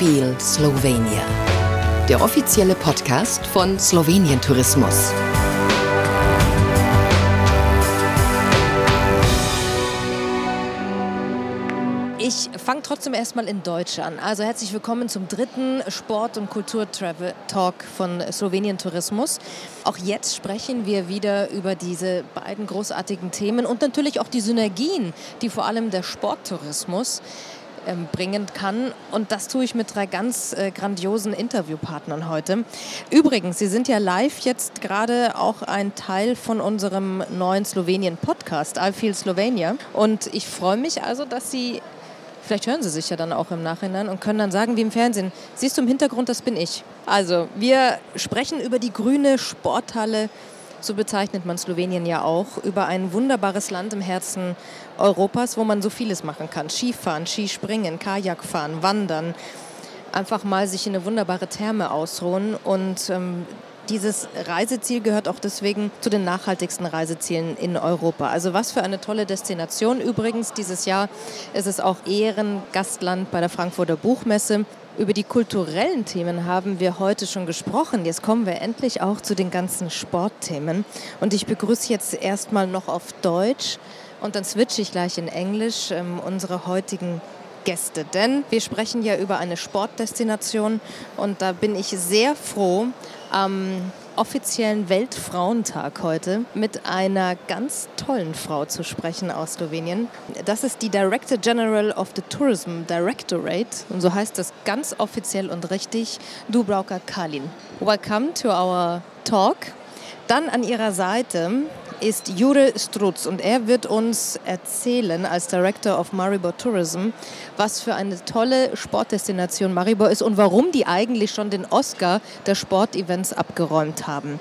Feel Slovenia, der offizielle Podcast von Slowenien Tourismus. Ich fange trotzdem erstmal in Deutsch an. Also herzlich willkommen zum dritten Sport- und Kultur-Travel-Talk von Slowenien Tourismus. Auch jetzt sprechen wir wieder über diese beiden großartigen Themen und natürlich auch die Synergien, die vor allem der Sporttourismus ähm, bringen kann. Und das tue ich mit drei ganz äh, grandiosen Interviewpartnern heute. Übrigens, Sie sind ja live jetzt gerade auch ein Teil von unserem neuen Slowenien-Podcast, I Feel Slovenia. Und ich freue mich also, dass Sie Vielleicht hören Sie sich ja dann auch im Nachhinein und können dann sagen, wie im Fernsehen, siehst du im Hintergrund, das bin ich. Also, wir sprechen über die grüne Sporthalle, so bezeichnet man Slowenien ja auch, über ein wunderbares Land im Herzen Europas, wo man so vieles machen kann. Skifahren, Skispringen, Kajakfahren, Wandern, einfach mal sich in eine wunderbare Therme ausruhen und ähm, dieses Reiseziel gehört auch deswegen zu den nachhaltigsten Reisezielen in Europa. Also was für eine tolle Destination. Übrigens, dieses Jahr ist es auch Ehrengastland bei der Frankfurter Buchmesse. Über die kulturellen Themen haben wir heute schon gesprochen. Jetzt kommen wir endlich auch zu den ganzen Sportthemen. Und ich begrüße jetzt erstmal noch auf Deutsch und dann switche ich gleich in Englisch ähm, unsere heutigen Gäste. Denn wir sprechen ja über eine Sportdestination und da bin ich sehr froh, am offiziellen Weltfrauentag heute mit einer ganz tollen Frau zu sprechen aus Slowenien. Das ist die Director General of the Tourism Directorate und so heißt das ganz offiziell und richtig, Dubravka Kalin. Welcome to our talk. Dann an ihrer Seite ist Jure Strutz und er wird uns erzählen als Director of Maribor Tourism, was für eine tolle Sportdestination Maribor ist und warum die eigentlich schon den Oscar der Sportevents abgeräumt haben.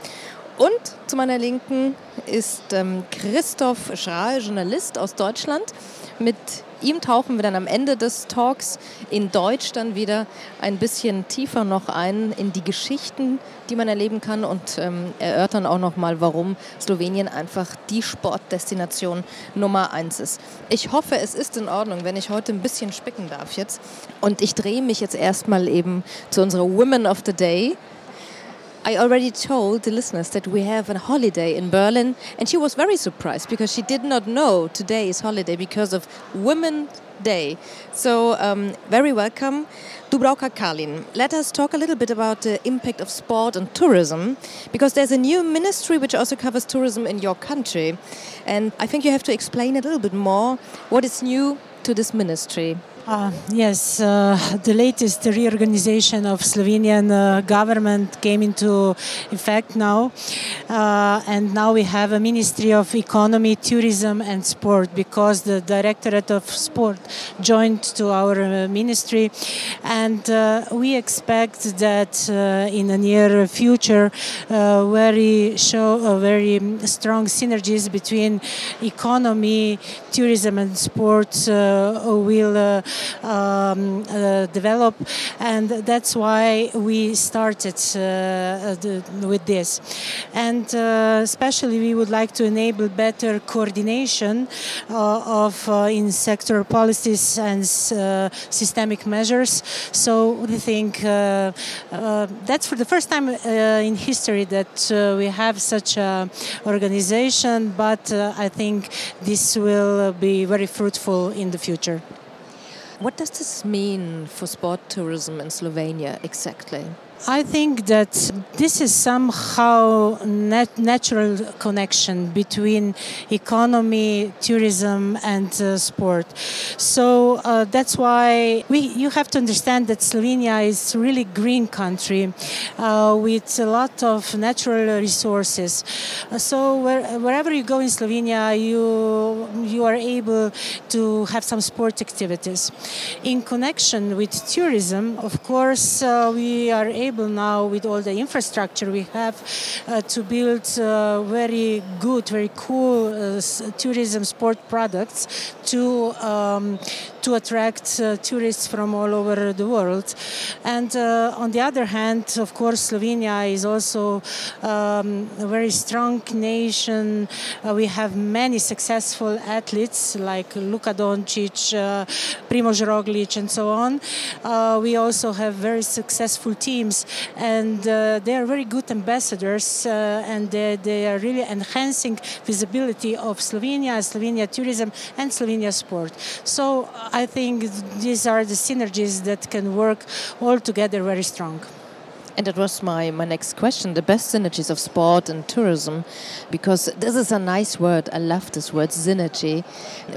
Und zu meiner Linken ist ähm, Christoph Schrahl, Journalist aus Deutschland. Mit ihm tauchen wir dann am Ende des Talks in Deutsch dann wieder ein bisschen tiefer noch ein in die Geschichten, die man erleben kann und ähm, erörtern auch noch mal, warum Slowenien einfach die Sportdestination Nummer eins ist. Ich hoffe, es ist in Ordnung, wenn ich heute ein bisschen spicken darf jetzt. Und ich drehe mich jetzt erstmal eben zu unserer Women of the Day. I already told the listeners that we have a holiday in Berlin, and she was very surprised because she did not know today is holiday because of Women's Day. So, um, very welcome. Dubravka Kalin, let us talk a little bit about the impact of sport and tourism because there's a new ministry which also covers tourism in your country. And I think you have to explain a little bit more what is new to this ministry. Uh, yes, uh, the latest reorganization of Slovenian uh, government came into effect now, uh, and now we have a Ministry of Economy, Tourism and Sport because the Directorate of Sport joined to our uh, ministry, and uh, we expect that in the near future, very show very strong synergies between economy, tourism and sports will um, uh, develop, and that's why we started uh, uh, the, with this. And uh, especially, we would like to enable better coordination uh, of uh, in sector policies and systemic measures. So we think that's for the first time in history that we have such an organization, but I think this will be very fruitful in the future. What does this mean for sport tourism in Slovenia exactly? I think that this is somehow nat natural connection between economy, tourism, and uh, sport. So uh, that's why we you have to understand that Slovenia is really green country uh, with a lot of natural resources. So where, wherever you go in Slovenia, you you are able to have some sport activities. In connection with tourism, of course, uh, we are able able now with all the infrastructure we have uh, to build uh, very good, very cool uh, tourism sport products to um, to attract uh, tourists from all over the world. And uh, on the other hand, of course, Slovenia is also um, a very strong nation. Uh, we have many successful athletes like Luka Doncic, uh, Primoz Roglic, and so on. Uh, we also have very successful teams, and uh, they are very good ambassadors, and they, they are really enhancing visibility of Slovenia, Slovenia tourism, and Slovenia sport. So I think these are the synergies that can work all together very strong. And that was my, my next question the best synergies of sport and tourism, because this is a nice word. I love this word, synergy,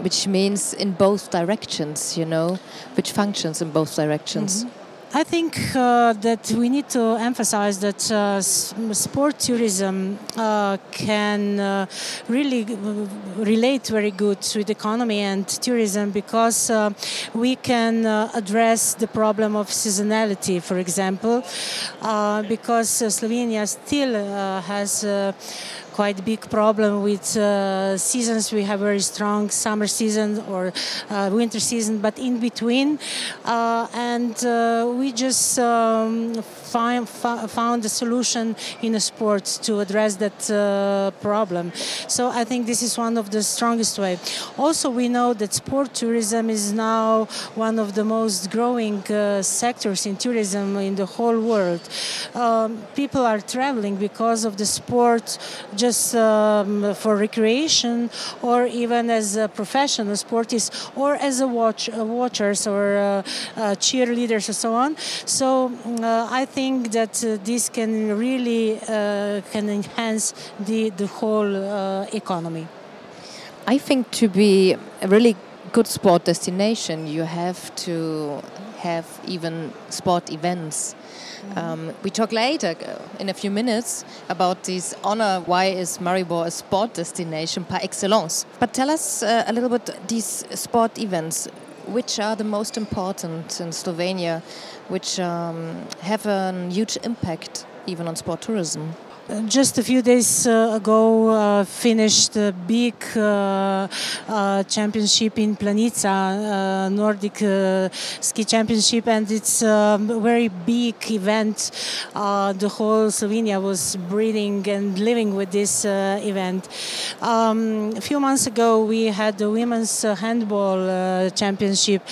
which means in both directions, you know, which functions in both directions. Mm -hmm. I think uh, that we need to emphasize that uh, sport tourism uh, can uh, really relate very good with economy and tourism because uh, we can uh, address the problem of seasonality, for example, because Slovenia still has quite big problem with uh, seasons. We have very strong summer season or uh, winter season, but in between, uh, and uh, we just um, find, found a solution in a sport to address that uh, problem. So I think this is one of the strongest way. Also, we know that sport tourism is now one of the most growing sectors in tourism in the whole world. Um, people are traveling because of the sport just um, for recreation or even as a professional sportist or as a watch watchers or uh, uh, cheerleaders and so on. So uh, I think that uh, this can really can enhance the the whole economy. I think to be a really good sport destination, you have to have even sport events um, we talk later uh, in a few minutes about this honor. Why is Maribor a sport destination par excellence? But tell us uh, a little bit these sport events. Which are the most important in Slovenia, which um, have a huge impact even on sport tourism? Just a few days uh, ago uh, finished a big uh, uh championship in Planica, uh, Nordic uh, ski championship, and it's a very big event. the whole Slovenia was breathing and living with this event. Um, a few months ago, we had the women's handball championship.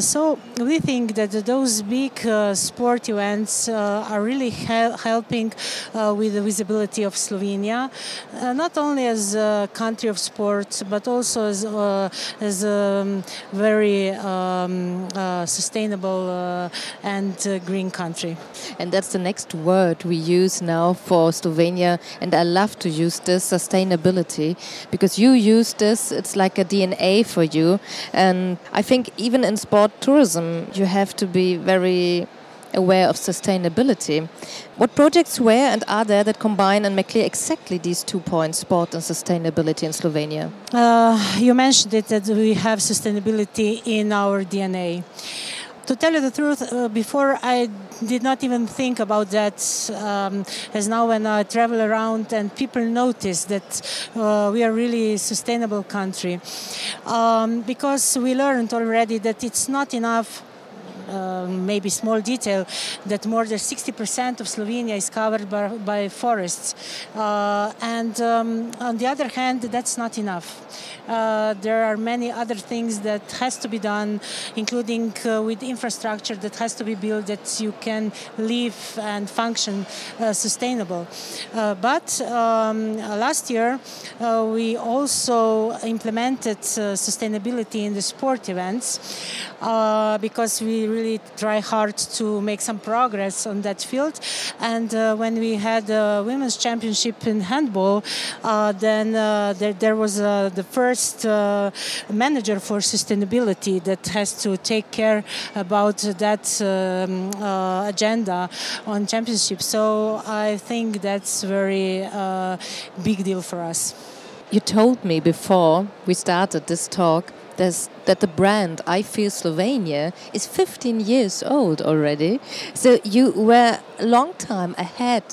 so we think that those big sport events are really hel helping with the visibility of Slovenia, uh, not only as a country of sports, but also as, uh, as a um, very um, uh, sustainable uh, and uh, green country. And that's the next word we use now for Slovenia, and I love to use this sustainability because you use this, it's like a DNA for you. And I think even in sport tourism, you have to be very aware of sustainability. What projects were and are there that combine and make clear exactly these two points, sport and sustainability in Slovenia? Uh, you mentioned it that we have sustainability in our DNA. To tell you the truth, uh, before I did not even think about that. Um, as now, when I travel around and people notice that uh, we are really a sustainable country, um, because we learned already that it's not enough maybe small detail that more than 60% of Slovenia is covered by, by forests. Uh, and um, on the other hand, that's not enough. Uh, there are many other things that has to be done, including uh, with infrastructure that has to be built that you can live and function sustainable. But um, last year we also implemented sustainability in the sport events because we really try hard to make some progress on that field. And when we had a women's championship in handball, then there, there was the first uh, manager for sustainability that has to take care about that um, uh, agenda on championship. So I think that's very uh, big deal for us. You told me before we started this talk that the brand I Feel Slovenia is 15 years old already. So you were a long time ahead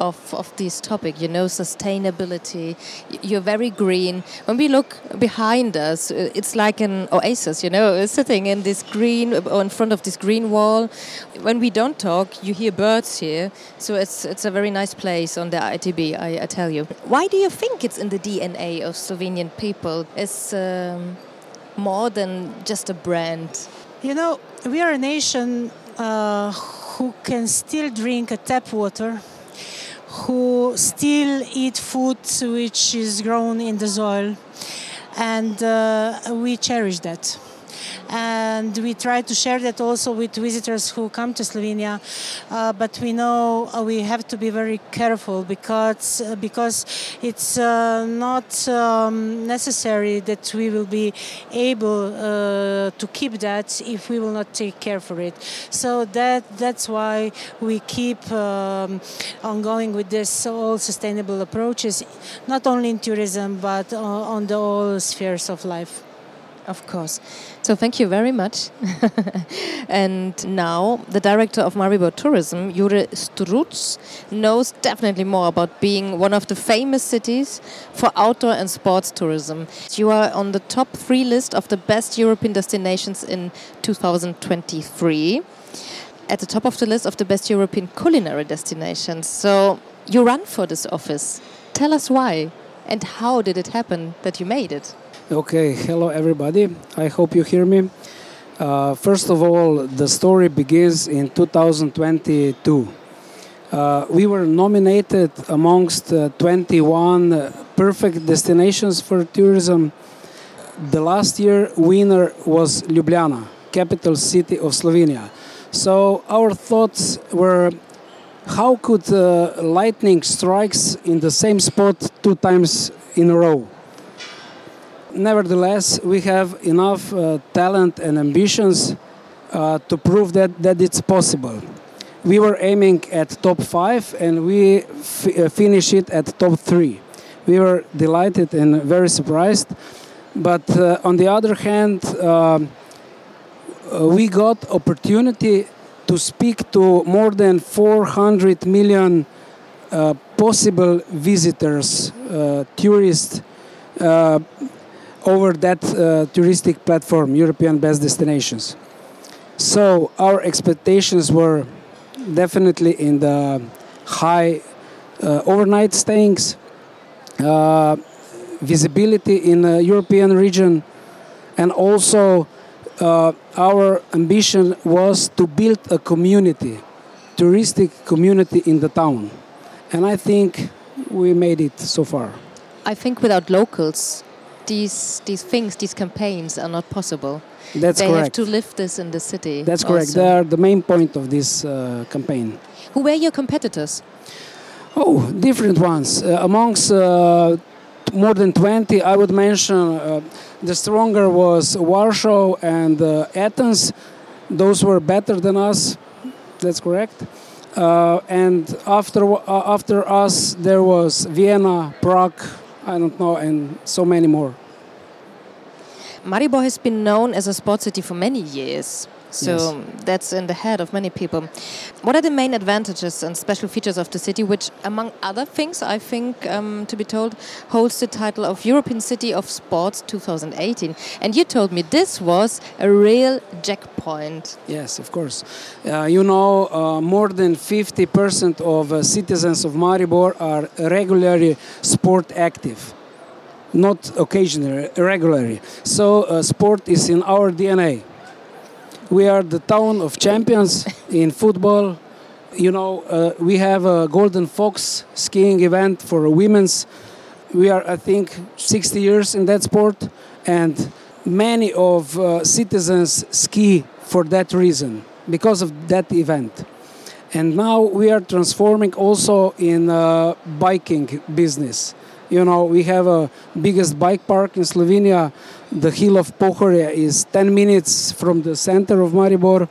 of, of this topic, you know, sustainability. You're very green. When we look behind us, uh, it's like an oasis, you know, sitting in this green, or in front of this green wall. When we don't talk, you hear birds here. So it's, it's a very nice place on the ITB, I, I tell you. Why do you think it's in the DNA of Slovenian people? It's um, more than just a brand. You know, we are a nation uh, who can still drink a tap water, who still eat food which is grown in the soil, and uh, we cherish that and we try to share that also with visitors who come to Slovenia. Uh, but we know uh, we have to be very careful because uh, because it's uh, not um, necessary that we will be able to keep that if we will not take care for it. So that that's why we keep um, on going with this all sustainable approaches, not only in tourism but on the all spheres of life. Of course. So thank you very much. and now the director of Maribor Tourism, Jure Struc, knows definitely more about being one of the famous cities for outdoor and sports tourism. You are on the top three list of the best European destinations in 2023. At the top of the list of the best European culinary destinations. So you run for this office. Tell us why and how did it happen that you made it? Okay, hello everybody. I hope you hear me. Uh, first of all, the story begins in 2022. Uh, we were nominated amongst uh, 21 perfect destinations for tourism. The last year winner was Ljubljana, capital city of Slovenia. So our thoughts were how could uh, lightning strikes in the same spot two times in a row? Nevertheless, we have enough uh, talent and ambitions uh, to prove that, that it's possible. We were aiming at top five and we uh, finished it at top three. We were delighted and very surprised. But uh, on the other hand, um, uh, we got opportunity to speak to more than 400 million uh, possible visitors, tourists, over that uh, touristic platform, European Best Destinations. So our expectations were definitely in the high uh, overnight stayings, uh, visibility in the European region, and also uh, our ambition was to build a community, touristic community in the town. And I think we made it so far. I think without locals, these these things, these campaigns are not possible. That's they correct. have to live this in the city. That's correct. Also. They are the main point of this uh, campaign. Who were your competitors? Oh, different ones. Uh, amongst uh, more than 20, I would mention uh, the stronger was Warsaw and uh, Athens. Those were better than us. That's correct. Uh, and after after us, there was Vienna, Prague, I don't know, and so many more. Maribor has been known as a sports city for many years. So yes. that's in the head of many people. What are the main advantages and special features of the city, which, among other things, I think, um, to be told, holds the title of European City of Sports 2018? And you told me this was a real jackpot. Yes, of course. Uh, you know, uh, more than 50% of uh, citizens of Maribor are regularly sport active not occasionally, regularly. So, uh, sport is in our DNA. We are the town of champions in football. You know, uh, we have a Golden Fox skiing event for women's. We are, I think, 60 years in that sport, and many of uh, citizens ski for that reason because of that event. And now we are transforming also in uh, biking business you know, we have a biggest bike park in Slovenia. The hill of Pohorje is 10 minutes from the center of Maribor.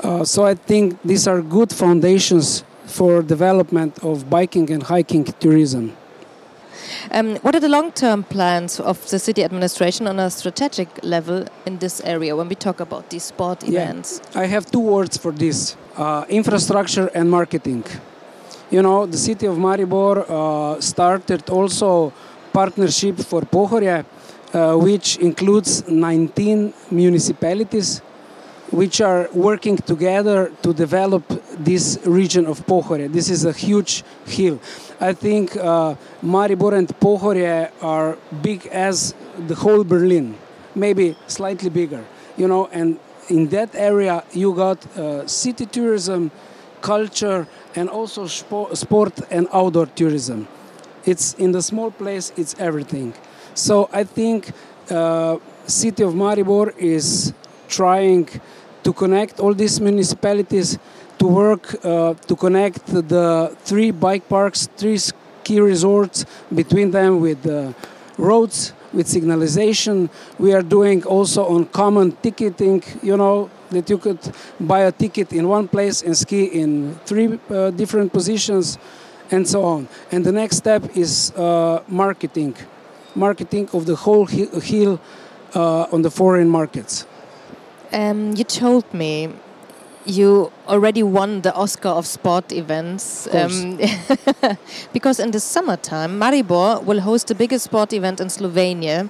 Uh, so I think these are good foundations for development of biking and hiking tourism. Um, what are the long-term plans of the city administration on a strategic level in this area when we talk about these sport events? Yeah. I have two words for this: uh, infrastructure and marketing You know, the city of Maribor uh, started also partnership for Pohorje, uh, which includes 19 municipalities which are working together to develop this region of Pohorje. This is a huge hill. I think uh, Maribor and Pohorje are big as the whole Berlin, maybe slightly bigger. You know, and in that area you got uh, city tourism, culture, and also sport and outdoor tourism. It's in the small place. It's everything. So I think uh, city of Maribor is trying to connect all these municipalities to work uh, to connect the three bike parks, three ski resorts between them with uh, roads, with signalization. We are doing also on common ticketing, you know, that you could buy a ticket in one place and ski in three uh, different positions and so on. And the next step is uh, marketing, marketing of the whole hill uh, on the foreign markets. Um, you told me you already won the Oscar of sport events. Um, because in the summertime, Maribor will host the biggest sport event in Slovenia,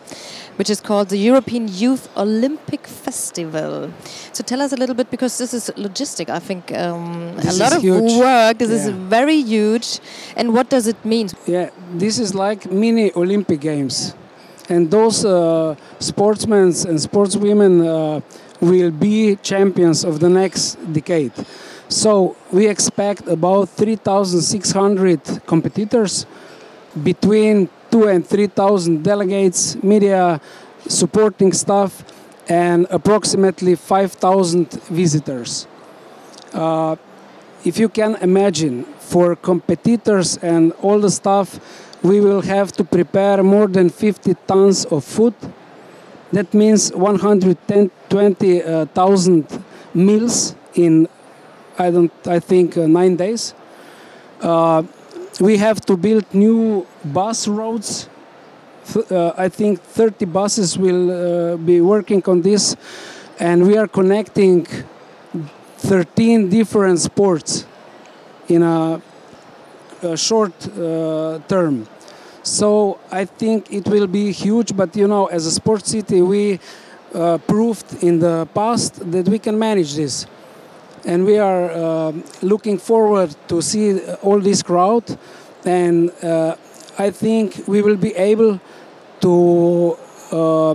which is called the European Youth Olympic Festival. So tell us a little bit, because this is logistic, I think um, a lot of huge. work. This yeah. is very huge. And what does it mean? Yeah, this is like mini Olympic Games. And those uh, sportsmen and sportswomen uh, will be champions of the next decade. So we expect about 3,600 competitors, between two and 3,000 delegates, media, supporting staff, and approximately 5,000 visitors. Uh, if you can imagine, for competitors and all the staff, we will have to prepare more than 50 tons of food that means 120,000 uh, meals in, I don't, I think, uh, nine days. Uh, we have to build new bus roads. Uh, I think 30 buses will uh, be working on this, and we are connecting 13 different sports in a, a short uh, term. So I think it will be huge. But you know, as a sports city, we uh, proved in the past that we can manage this, and we are uh, looking forward to see all this crowd. And uh, I think we will be able to uh,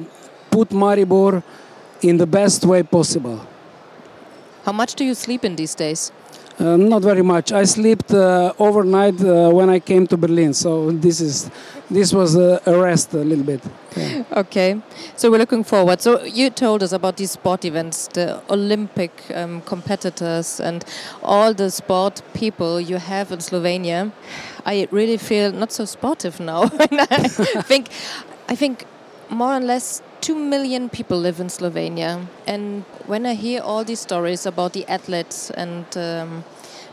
put Maribor in the best way possible. How much do you sleep in these days? Uh, not very much. I slept uh, overnight uh, when I came to Berlin, so this is this was a rest a little bit. Yeah. Okay, so we're looking forward. So you told us about these sport events, the Olympic um, competitors, and all the sport people you have in Slovenia. I really feel not so sportive now. I think, I think more or less 2 million people live in Slovenia. And when I hear all these stories about the athletes and um,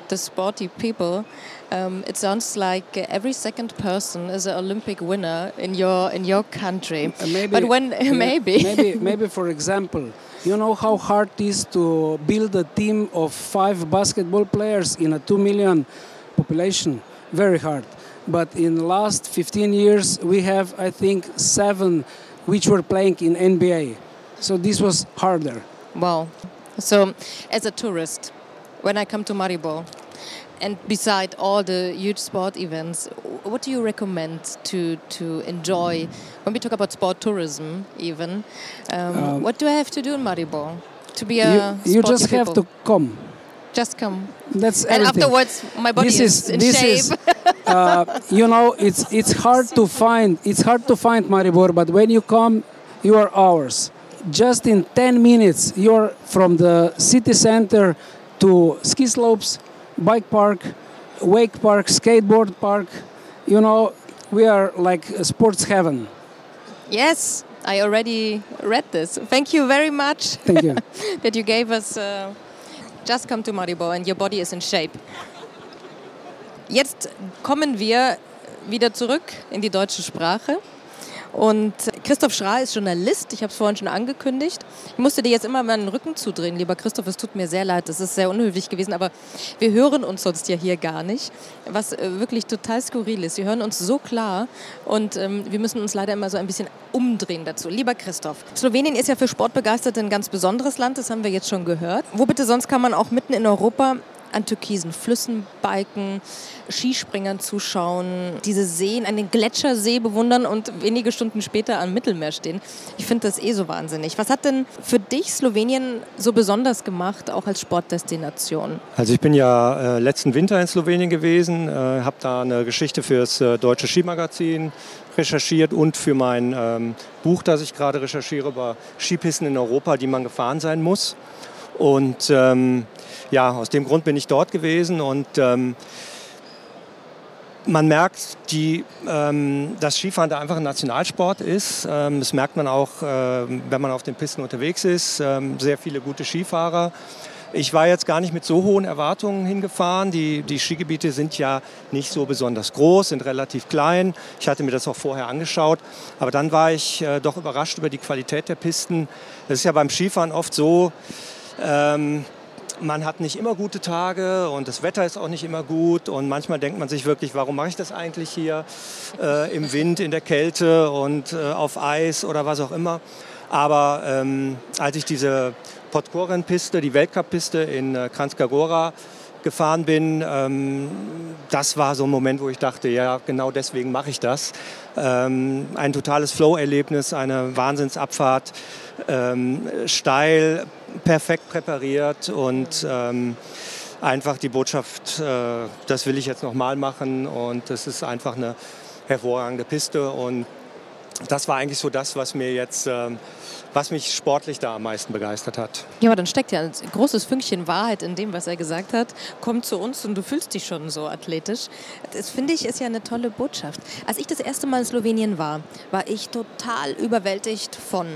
the sporty people, um, it sounds like every second person is an Olympic winner in your in your country. Uh, maybe, but when maybe maybe maybe for example, you know how hard it is to build a team of five basketball players in a two million population. Very hard. But in the last 15 years, we have I think seven which were playing in NBA. So this was harder. Wow. So, as a tourist, when I come to Maribor, and beside all the huge sport events, what do you recommend to to enjoy when we talk about sport tourism? Even, um, um, what do I have to do in Maribor to be a? You, you just people? have to come. Just come. That's and everything. afterwards, my body this is, is in this shape. Is, uh, you know, it's it's hard to find. It's hard to find Maribor, but when you come, you are ours. Just in 10 minutes, you're from the city center to ski slopes, bike park, wake park, skateboard park. You know, we are like a sports heaven. Yes, I already read this. Thank you very much. Thank you. that you gave us. Uh, just come to Maribor and your body is in shape. Jetzt kommen wir wieder zurück in die deutsche Sprache. Und Christoph Schra ist Journalist, ich habe es vorhin schon angekündigt. Ich musste dir jetzt immer meinen Rücken zudrehen, lieber Christoph, es tut mir sehr leid, das ist sehr unhöflich gewesen, aber wir hören uns sonst ja hier gar nicht, was äh, wirklich total skurril ist. Wir hören uns so klar und ähm, wir müssen uns leider immer so ein bisschen umdrehen dazu. Lieber Christoph, Slowenien ist ja für Sportbegeisterte ein ganz besonderes Land, das haben wir jetzt schon gehört. Wo bitte sonst kann man auch mitten in Europa an türkisen Flüssen biken, Skispringern zuschauen, diese Seen, einen Gletschersee bewundern und wenige Stunden später am Mittelmeer stehen. Ich finde das eh so wahnsinnig. Was hat denn für dich Slowenien so besonders gemacht, auch als Sportdestination? Also ich bin ja äh, letzten Winter in Slowenien gewesen, äh, habe da eine Geschichte fürs äh, Deutsche Skimagazin recherchiert und für mein ähm, Buch, das ich gerade recherchiere über Skipisten in Europa, die man gefahren sein muss. Und ähm, ja, aus dem Grund bin ich dort gewesen und ähm, man merkt, die, ähm, dass Skifahren da einfach ein Nationalsport ist. Ähm, das merkt man auch, äh, wenn man auf den Pisten unterwegs ist. Ähm, sehr viele gute Skifahrer. Ich war jetzt gar nicht mit so hohen Erwartungen hingefahren. Die, die Skigebiete sind ja nicht so besonders groß, sind relativ klein. Ich hatte mir das auch vorher angeschaut. Aber dann war ich äh, doch überrascht über die Qualität der Pisten. Es ist ja beim Skifahren oft so, ähm, man hat nicht immer gute Tage und das Wetter ist auch nicht immer gut und manchmal denkt man sich wirklich, warum mache ich das eigentlich hier äh, im Wind, in der Kälte und äh, auf Eis oder was auch immer. Aber ähm, als ich diese Podkoren-Piste, die Weltcup-Piste in äh, Kranjska gefahren bin, ähm, das war so ein Moment, wo ich dachte, ja, genau deswegen mache ich das. Ähm, ein totales Flow-Erlebnis, eine Wahnsinnsabfahrt, ähm, steil, perfekt präpariert und ähm, einfach die Botschaft, äh, das will ich jetzt nochmal machen und das ist einfach eine hervorragende Piste und das war eigentlich so das, was mir jetzt, ähm, was mich sportlich da am meisten begeistert hat. Ja, aber dann steckt ja ein großes Fünkchen Wahrheit in dem, was er gesagt hat. Komm zu uns und du fühlst dich schon so athletisch. Das finde ich ist ja eine tolle Botschaft. Als ich das erste Mal in Slowenien war, war ich total überwältigt von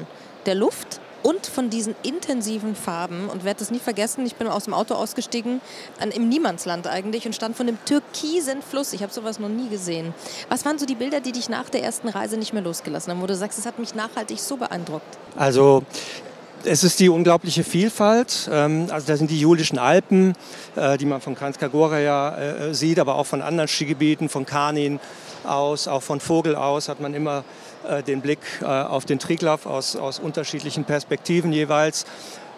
der Luft, und von diesen intensiven Farben. Und werde das nie vergessen, ich bin aus dem Auto ausgestiegen, an, im Niemandsland eigentlich, und stand von dem türkisen Fluss. Ich habe sowas noch nie gesehen. Was waren so die Bilder, die dich nach der ersten Reise nicht mehr losgelassen haben, wo du sagst, es hat mich nachhaltig so beeindruckt? Also es ist die unglaubliche Vielfalt. Ähm, also da sind die Julischen Alpen, äh, die man von Kranjska ja äh, sieht, aber auch von anderen Skigebieten, von Kanin aus, auch von Vogel aus hat man immer äh, den Blick äh, auf den Triglav aus, aus unterschiedlichen Perspektiven jeweils.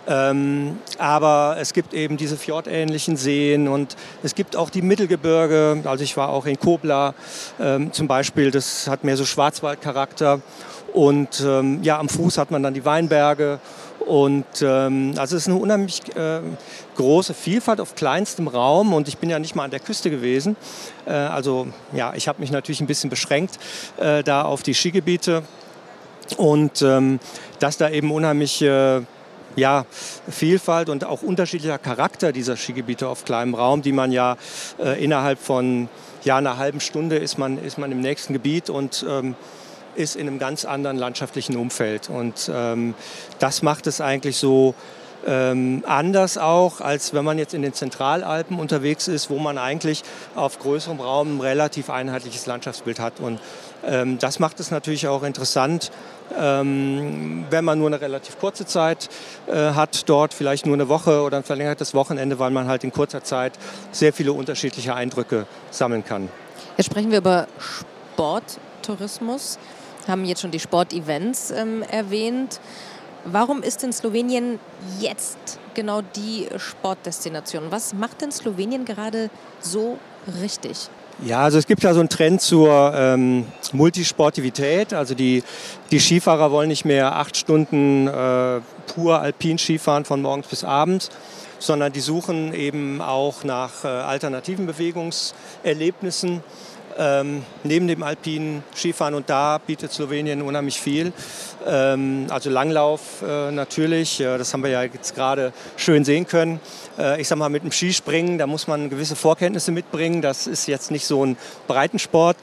Ähm, aber es gibt eben diese fjordähnlichen Seen und es gibt auch die Mittelgebirge. Also ich war auch in Kobla ähm, zum Beispiel, das hat mehr so Schwarzwaldcharakter. Und ähm, ja, am Fuß hat man dann die Weinberge und ähm, also es ist eine unheimlich äh, große Vielfalt auf kleinstem Raum. Und ich bin ja nicht mal an der Küste gewesen. Äh, also ja, ich habe mich natürlich ein bisschen beschränkt äh, da auf die Skigebiete. Und ähm, dass da eben unheimlich ja, Vielfalt und auch unterschiedlicher Charakter dieser Skigebiete auf kleinem Raum, die man ja äh, innerhalb von ja, einer halben Stunde ist man, ist man im nächsten Gebiet. Und ähm, ist in einem ganz anderen landschaftlichen Umfeld. Und ähm, das macht es eigentlich so ähm, anders auch, als wenn man jetzt in den Zentralalpen unterwegs ist, wo man eigentlich auf größerem Raum ein relativ einheitliches Landschaftsbild hat. Und ähm, das macht es natürlich auch interessant, ähm, wenn man nur eine relativ kurze Zeit äh, hat, dort vielleicht nur eine Woche oder ein verlängertes Wochenende, weil man halt in kurzer Zeit sehr viele unterschiedliche Eindrücke sammeln kann. Jetzt sprechen wir über Sporttourismus haben jetzt schon die Sportevents ähm, erwähnt. Warum ist denn Slowenien jetzt genau die Sportdestination? Was macht denn Slowenien gerade so richtig? Ja, also es gibt ja so einen Trend zur ähm, Multisportivität. Also die, die Skifahrer wollen nicht mehr acht Stunden äh, pur alpin Skifahren von morgens bis abends, sondern die suchen eben auch nach äh, alternativen Bewegungserlebnissen ähm, neben dem alpinen Skifahren und da bietet Slowenien unheimlich viel. Ähm, also Langlauf äh, natürlich, das haben wir ja jetzt gerade schön sehen können. Äh, ich sag mal, mit dem Skispringen, da muss man gewisse Vorkenntnisse mitbringen. Das ist jetzt nicht so ein Breitensport.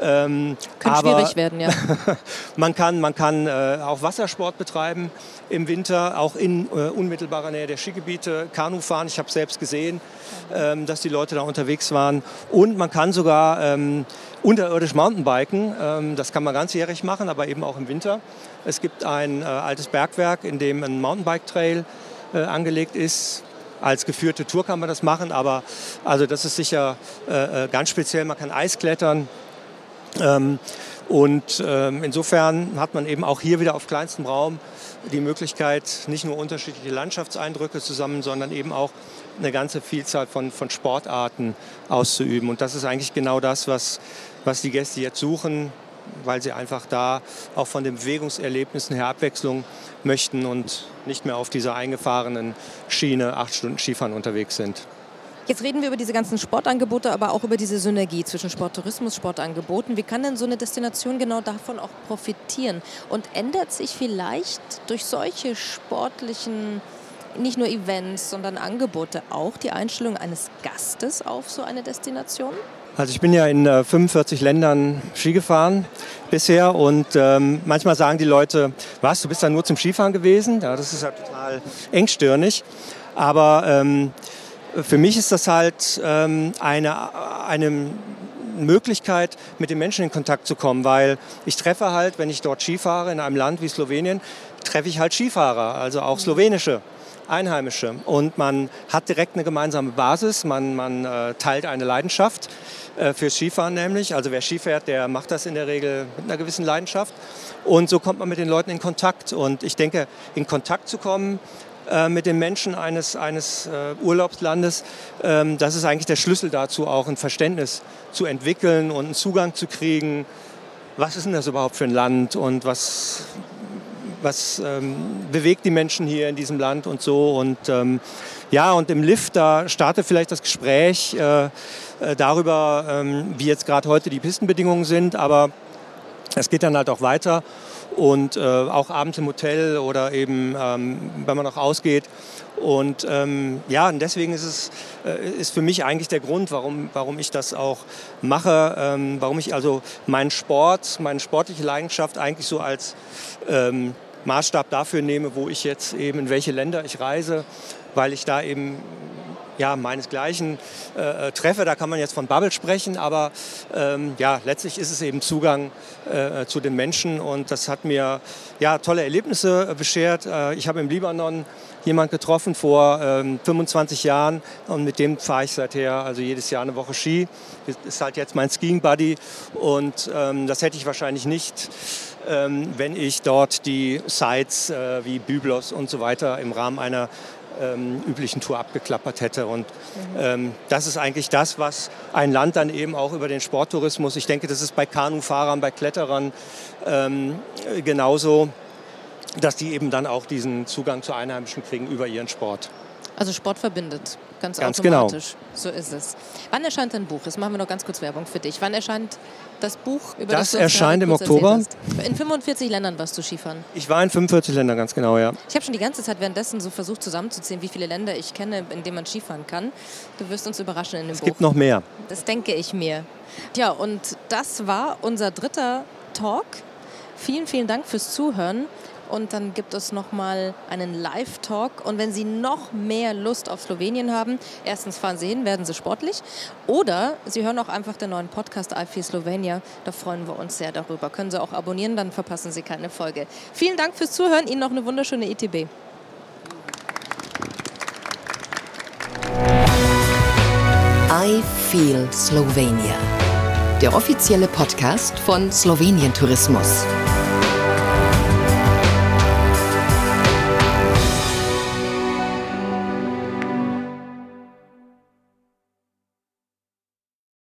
Ähm, Kann schwierig werden, ja. man kann, man kann äh, auch Wassersport betreiben im Winter, auch in unmittelbarer Nähe der Skigebiete, Kanu fahren. Ich habe selbst gesehen, ähm, dass die Leute da unterwegs waren. Und man kann sogar unterirdisch Mountainbiken. Ähm, das kann man ganzjährig machen, aber eben auch im Winter. Es gibt ein äh, altes Bergwerk, in dem ein Mountainbike-Trail äh, angelegt ist. Als geführte Tour kann man das machen, aber also das ist sicher äh, ganz speziell. Man kann Eis klettern. Ähm, und ähm, insofern hat man eben auch hier wieder auf kleinstem Raum die Möglichkeit, nicht nur unterschiedliche Landschaftseindrücke zu sammeln, sondern eben auch eine ganze Vielzahl von, von Sportarten auszuüben. Und das ist eigentlich genau das, was, was die Gäste jetzt suchen, weil sie einfach da auch von den Bewegungserlebnissen her Abwechslung möchten und nicht mehr auf dieser eingefahrenen Schiene acht Stunden Skifahren unterwegs sind. Jetzt reden wir über diese ganzen Sportangebote, aber auch über diese Synergie zwischen Sporttourismus, Sportangeboten. Wie kann denn so eine Destination genau davon auch profitieren? Und ändert sich vielleicht durch solche sportlichen, nicht nur Events, sondern Angebote auch die Einstellung eines Gastes auf so eine Destination? Also ich bin ja in äh, 45 Ländern Ski gefahren bisher und ähm, manchmal sagen die Leute, was, du bist da nur zum Skifahren gewesen? Ja, das ist ja total engstirnig. Aber ähm, für mich ist das halt ähm, eine, eine Möglichkeit, mit den Menschen in Kontakt zu kommen, weil ich treffe halt, wenn ich dort Skifahre in einem Land wie Slowenien, treffe ich halt Skifahrer, also auch slowenische. Einheimische. Und man hat direkt eine gemeinsame Basis, man, man äh, teilt eine Leidenschaft äh, fürs Skifahren nämlich. Also wer Ski fährt, der macht das in der Regel mit einer gewissen Leidenschaft. Und so kommt man mit den Leuten in Kontakt. Und ich denke, in Kontakt zu kommen äh, mit den Menschen eines, eines äh, Urlaubslandes, ähm, das ist eigentlich der Schlüssel dazu, auch ein Verständnis zu entwickeln und einen Zugang zu kriegen. Was ist denn das überhaupt für ein Land und was, was ähm, bewegt die Menschen hier in diesem Land und so. Und ähm, ja, und im Lift, da startet vielleicht das Gespräch äh, äh darüber, ähm, wie jetzt gerade heute die Pistenbedingungen sind, aber es geht dann halt auch weiter und äh, auch abends im Hotel oder eben, ähm, wenn man noch ausgeht. Und ähm, ja, und deswegen ist es äh, ist für mich eigentlich der Grund, warum, warum ich das auch mache, ähm, warum ich also meinen Sport, meine sportliche Leidenschaft eigentlich so als ähm, Maßstab dafür nehme, wo ich jetzt eben in welche Länder ich reise, weil ich da eben ja, meinesgleichen äh, äh, treffe. Da kann man jetzt von Bubble sprechen, aber ähm, ja, letztlich ist es eben Zugang äh, zu den Menschen und das hat mir ja, tolle Erlebnisse beschert. Äh, ich habe im Libanon jemand getroffen vor ähm, 25 Jahren und mit dem fahre ich seither also jedes Jahr eine Woche Ski. Ist halt jetzt mein Skiing Buddy und ähm, das hätte ich wahrscheinlich nicht, wenn ich dort die Sites äh, wie Byblos und so weiter im Rahmen einer ähm, üblichen Tour abgeklappert hätte. Und ähm, das ist eigentlich das, was ein Land dann eben auch über den Sporttourismus, ich denke, das ist bei Kanufahrern, bei Kletterern ähm, genauso, dass die eben dann auch diesen Zugang zu Einheimischen kriegen über ihren Sport. Also Sport verbindet, ganz, ganz genau. automatisch. Genau. So ist es. Wann erscheint dein Buch? Jetzt machen wir noch ganz kurz Werbung für dich. Wann erscheint das Buch? Über das, das erscheint im Oktober. In 45 Ländern warst du Skifahren. Ich war in 45 Ländern, ganz genau, ja. Ich habe schon die ganze Zeit währenddessen so versucht zusammenzuzählen, wie viele Länder ich kenne, in denen man Skifahren kann. Du wirst uns überraschen in dem es Buch. Es gibt noch mehr. Das denke ich mir. Ja, und das war unser dritter Talk. Vielen, vielen Dank fürs Zuhören und dann gibt es nochmal einen Live-Talk. Und wenn Sie noch mehr Lust auf Slowenien haben, erstens fahren Sie hin, werden Sie sportlich. Oder Sie hören auch einfach den neuen Podcast IFI Slovenia. Da freuen wir uns sehr darüber. Können Sie auch abonnieren, dann verpassen Sie keine Folge. Vielen Dank fürs Zuhören. Ihnen noch eine wunderschöne ITB. I Feel Slovenia. Der offizielle Podcast von Slowenien Tourismus.